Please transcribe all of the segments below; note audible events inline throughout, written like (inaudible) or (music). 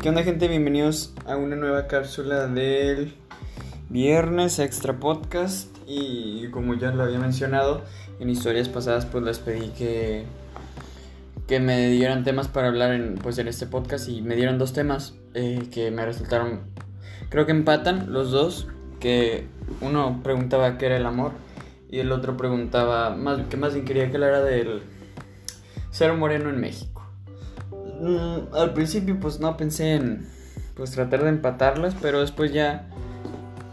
¿Qué onda gente? Bienvenidos a una nueva cápsula del viernes extra podcast. Y como ya lo había mencionado en historias pasadas pues les pedí que que me dieran temas para hablar en, pues, en este podcast. Y me dieron dos temas eh, que me resultaron creo que empatan los dos. Que uno preguntaba qué era el amor y el otro preguntaba más que más bien quería que hablara del ser moreno en México Mm, al principio pues no pensé en pues tratar de empatarlas, pero después ya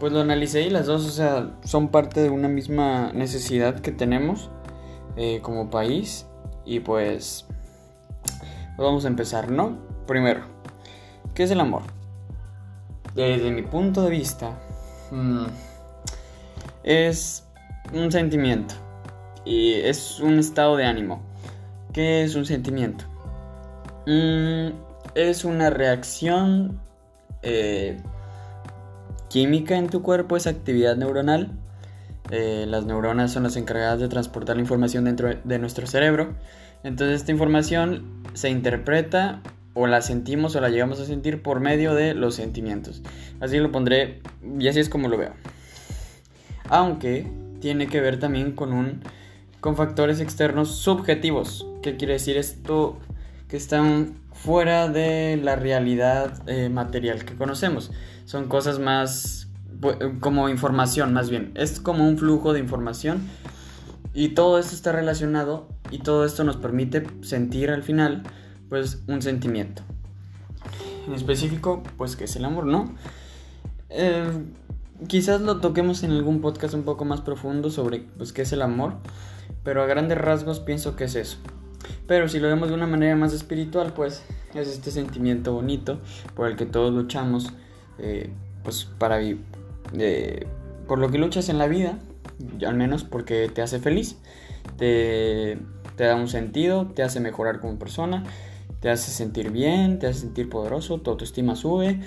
pues lo analicé y las dos, o sea, son parte de una misma necesidad que tenemos eh, como país y pues, vamos a empezar, ¿no? Primero, ¿qué es el amor? Desde mi punto de vista, mm, es un sentimiento y es un estado de ánimo. ¿Qué es un sentimiento? Mm, es una reacción eh, química en tu cuerpo, es actividad neuronal. Eh, las neuronas son las encargadas de transportar la información dentro de nuestro cerebro. Entonces esta información se interpreta o la sentimos o la llegamos a sentir por medio de los sentimientos. Así lo pondré y así es como lo veo. Aunque tiene que ver también con un con factores externos subjetivos. ¿Qué quiere decir esto? Que están fuera de la realidad eh, material que conocemos. Son cosas más como información, más bien. Es como un flujo de información y todo esto está relacionado y todo esto nos permite sentir al final pues un sentimiento. En específico, pues que es el amor, ¿no? Eh, quizás lo toquemos en algún podcast un poco más profundo sobre pues qué es el amor, pero a grandes rasgos pienso que es eso. Pero si lo vemos de una manera más espiritual, pues es este sentimiento bonito por el que todos luchamos, eh, pues para eh, por lo que luchas en la vida, al menos porque te hace feliz, te, te da un sentido, te hace mejorar como persona, te hace sentir bien, te hace sentir poderoso, tu autoestima sube,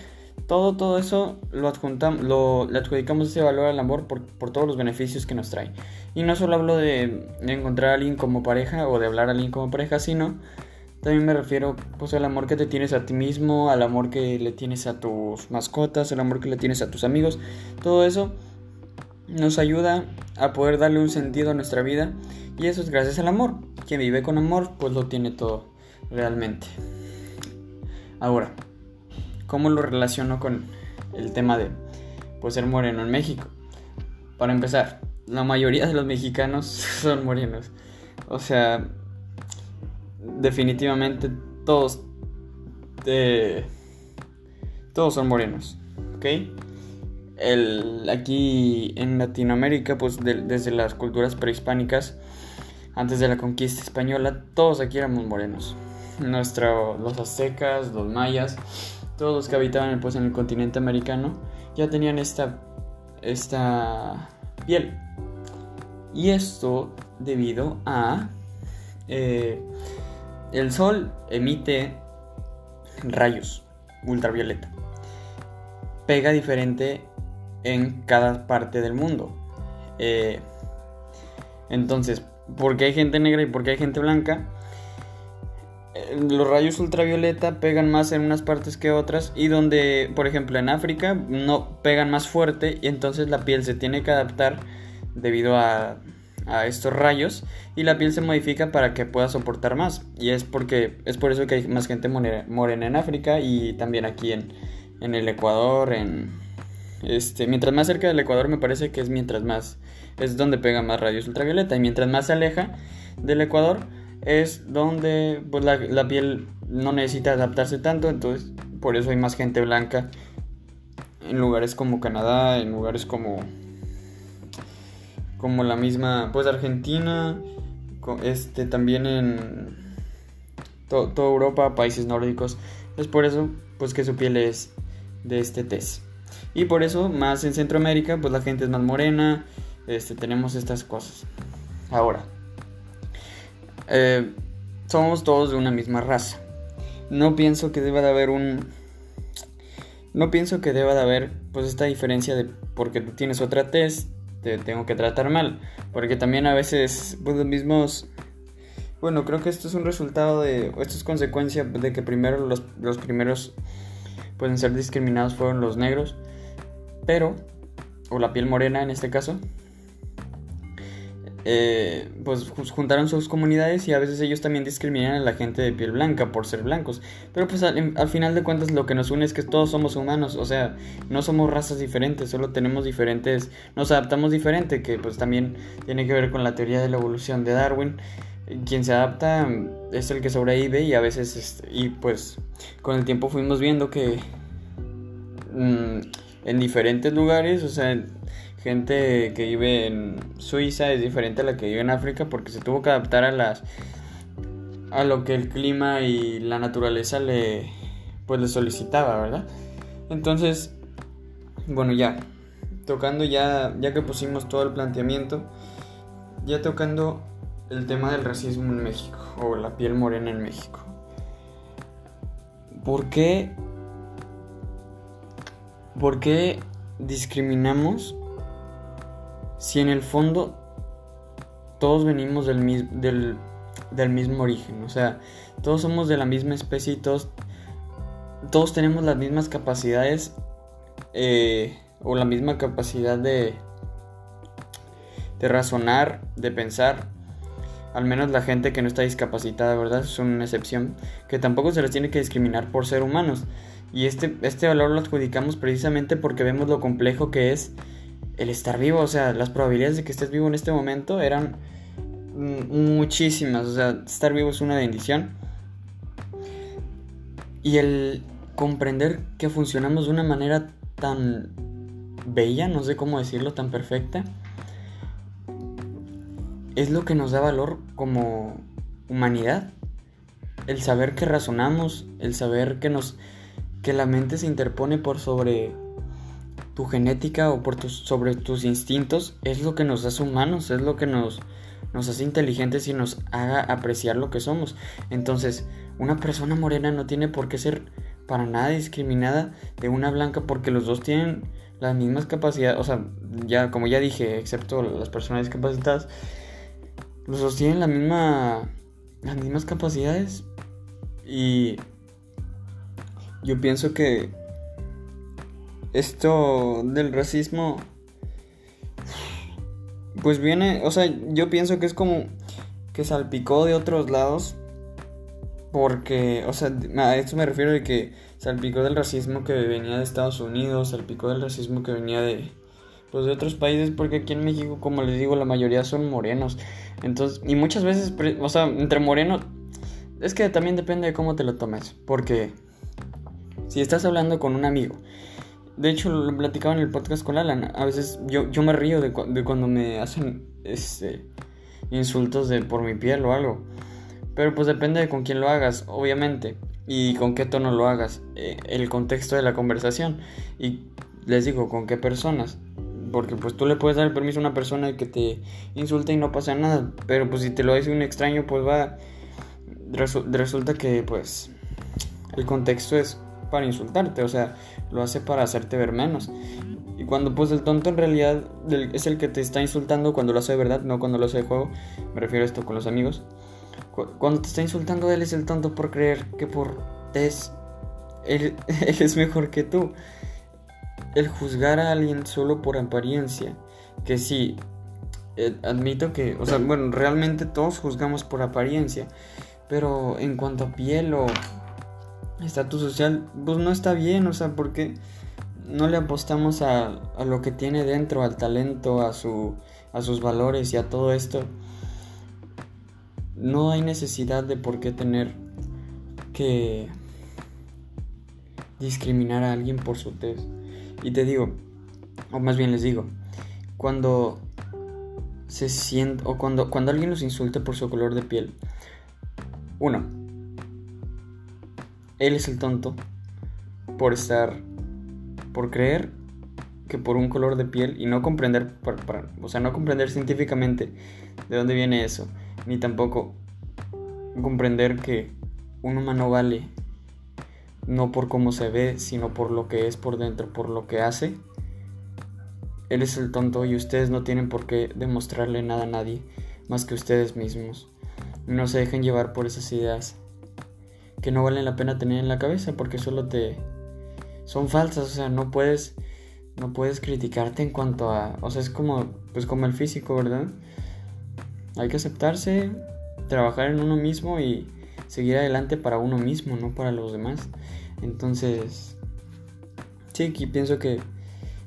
todo, todo eso lo, adjuntamos, lo adjudicamos ese valor al amor por, por, todos los beneficios que nos trae. Y no solo hablo de, encontrar a alguien como pareja o de hablar a alguien como pareja, sino también me refiero pues al amor que te tienes a ti mismo, al amor que le tienes a tus mascotas, al amor que le tienes a tus amigos. Todo eso nos ayuda a poder darle un sentido a nuestra vida y eso es gracias al amor. Quien vive con amor pues lo tiene todo realmente. Ahora, ¿Cómo lo relaciono con el tema de pues, ser moreno en México? Para empezar, la mayoría de los mexicanos (laughs) son morenos. O sea, definitivamente todos, eh, todos son morenos, ¿ok? El, aquí en Latinoamérica, pues desde las culturas prehispánicas, antes de la conquista española, todos aquí éramos morenos. Nuestro, los aztecas, los mayas, todos los que habitaban pues, en el continente americano ya tenían esta, piel. Y esto debido a eh, el sol emite rayos ultravioleta. Pega diferente en cada parte del mundo. Eh, entonces, ¿por qué hay gente negra y por qué hay gente blanca? Los rayos ultravioleta pegan más en unas partes que otras y donde, por ejemplo, en África no pegan más fuerte y entonces la piel se tiene que adaptar debido a, estos rayos y la piel se modifica para que pueda soportar más. Y es porque es por eso que hay más gente morena en África y también aquí en, en el Ecuador, en este, mientras más cerca del Ecuador me parece que es mientras más es donde pega más rayos ultravioleta y mientras más se aleja del Ecuador es donde pues, la, piel no necesita adaptarse tanto, entonces por eso hay más gente blanca en lugares como Canadá, en lugares como como la misma pues Argentina, este también en toda Europa, países nórdicos. Es por eso pues que su piel es de este test. Y por eso más en Centroamérica pues la gente es más morena, este tenemos estas cosas. Ahora, eh, somos todos de una misma raza. No pienso que deba de haber un... No pienso que deba de haber pues esta diferencia de porque tú tienes otra test, te tengo que tratar mal. Porque también a veces pues los mismos... Bueno, creo que esto es un resultado de... Esto es consecuencia de que primero los, los primeros pueden ser discriminados fueron los negros, pero, o la piel morena en este caso, eh, pues juntaron sus comunidades y a veces ellos también discriminan a la gente de piel blanca por ser blancos. Pero pues al, al, final de cuentas lo que nos une es que todos somos humanos, o sea, no somos razas diferentes, solo tenemos diferentes, nos adaptamos diferente, que pues también tiene que ver con la teoría de la evolución de Darwin. Quien se adapta es el que sobrevive y a veces, este, y pues con el tiempo fuimos viendo que mmm, en diferentes lugares, o sea, gente que vive en Suiza es diferente a la que vive en África porque se tuvo que adaptar a las a lo que el clima y la naturaleza le pues le solicitaba, ¿verdad? Entonces, bueno, ya tocando ya ya que pusimos todo el planteamiento, ya tocando el tema del racismo en México o la piel morena en México. ¿Por qué ¿Por qué discriminamos si en el fondo todos venimos del, del, mismo origen? O sea, todos somos de la misma especie y todos, todos tenemos las mismas capacidades eh, o la misma capacidad de, de razonar, de pensar. Al menos la gente que no está discapacitada, ¿verdad? Es una excepción. Que tampoco se les tiene que discriminar por ser humanos. Y este, este valor lo adjudicamos precisamente porque vemos lo complejo que es el estar vivo. O sea, las probabilidades de que estés vivo en este momento eran muchísimas. O sea, estar vivo es una bendición. Y el comprender que funcionamos de una manera tan bella, no sé cómo decirlo, tan perfecta, es lo que nos da valor como humanidad. El saber que razonamos, el saber que nos que la mente se interpone por sobre tu genética o por sobre tus instintos es lo que nos hace humanos, es lo que nos, nos hace inteligentes y nos haga apreciar lo que somos. Entonces, una persona morena no tiene por qué ser para nada discriminada de una blanca porque los dos tienen las mismas capacidades, o sea, ya como ya dije, excepto las personas discapacitadas, los dos tienen la misma las mismas capacidades y yo pienso que esto del racismo pues viene, o sea, yo pienso que es como que salpicó de otros lados porque, o sea, a esto me refiero de que salpicó del racismo que venía de Estados Unidos, salpicó del racismo que venía de pues de otros países porque aquí en México, como les digo, la mayoría son morenos. Entonces, y muchas veces, o sea, entre morenos es que también depende de cómo te lo tomes, porque si estás hablando con un amigo, de hecho lo platicaba en el podcast con Alan, a veces yo, yo me río de, cuando me hacen este, insultos de por mi piel o algo. Pero pues depende de con quién lo hagas, obviamente, y con qué tono lo hagas, eh, el contexto de la conversación, y les digo, con qué personas. Porque pues tú le puedes dar el permiso a una persona que te insulte y no pasa nada. Pero pues si te lo dice un extraño, pues va... resulta que pues el contexto es para insultarte, o sea, lo hace para hacerte ver menos. Y cuando pues el tonto en realidad es el que te está insultando cuando lo hace de verdad, no cuando lo hace de juego, me refiero a esto con los amigos. Cuando te está insultando él es el tonto por creer que por es (laughs) él, es mejor que tú. El juzgar a alguien solo por apariencia, que sí, eh, admito que, o sea, bueno, realmente todos juzgamos por apariencia, pero en cuanto a piel o estatus social, pues no está bien, o sea, porque no le apostamos a, a, lo que tiene dentro, al talento, a, su, a sus valores y a todo esto. No hay necesidad de por qué tener que discriminar a alguien por su tez. Y te digo, o más bien les digo, cuando se siente, o cuando, cuando alguien nos insulta por su color de piel, uno, él es el tonto por estar, por creer que por un color de piel y no comprender, o sea, no comprender científicamente de dónde viene eso, ni tampoco comprender que un humano vale no por cómo se ve, sino por lo que es por dentro, por lo que hace. Él es el tonto y ustedes no tienen por qué demostrarle nada a nadie más que ustedes mismos. No se dejen llevar por esas ideas que no valen la pena tener en la cabeza porque solo te son falsas, o sea, no puedes no puedes criticarte en cuanto a, o sea, es como pues como el físico, ¿verdad? Hay que aceptarse, trabajar en uno mismo y seguir adelante para uno mismo, no para los demás. Entonces, sí, aquí pienso que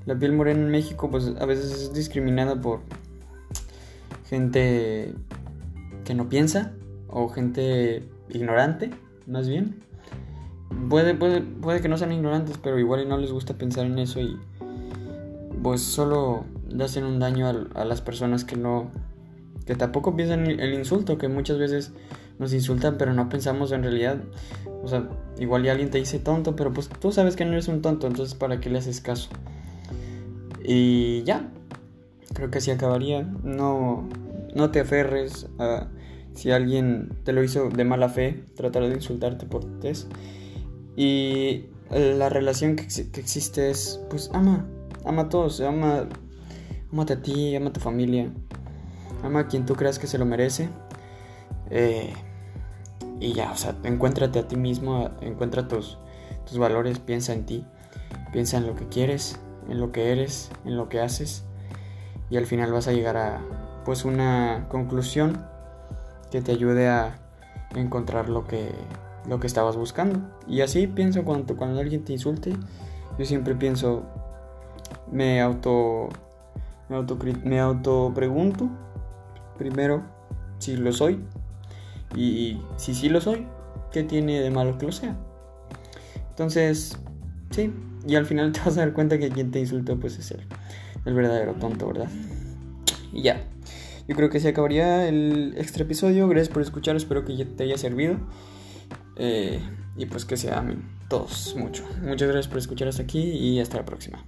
la piel morena en México pues a veces es discriminada por gente que no piensa o gente ignorante, más bien. Puede, puede, puede que no sean ignorantes, pero igual y no les gusta pensar en eso y pues solo hacen un daño a, las personas que no, que tampoco piensan el insulto, que muchas veces nos insultan, pero no pensamos en realidad. O sea, igual y alguien te dice tonto, pero pues tú sabes que no eres un tonto, entonces ¿para qué le haces caso? Y ya, creo que así acabaría. No, no te aferres a si alguien te lo hizo de mala fe, tratar de insultarte por test. Y la relación que, existe es, pues ama, ama a todos, ama, amate a ti, ama a tu familia, ama a quien tú creas que se lo merece. Eh, y ya, o sea, encuéntrate a ti mismo, encuentra tus, tus valores, piensa en ti, piensa en lo que quieres, en lo que eres, en lo que haces. Y al final vas a llegar a, pues, una conclusión que te ayude a encontrar lo que, lo que estabas buscando. Y así pienso cuando, cuando alguien te insulte, yo siempre pienso, me auto, me auto, me auto pregunto primero si lo soy y si sí lo soy, ¿qué tiene de malo que lo sea? Entonces, sí, y al final (laughs) te vas a dar cuenta que quien te insultó pues es él, el verdadero tonto, ¿verdad? Y ya. Yo creo que se acabaría el extra episodio. Gracias por escuchar, espero que te haya servido. Eh, y pues que se amen todos mucho. Muchas gracias por escuchar hasta aquí y hasta la próxima.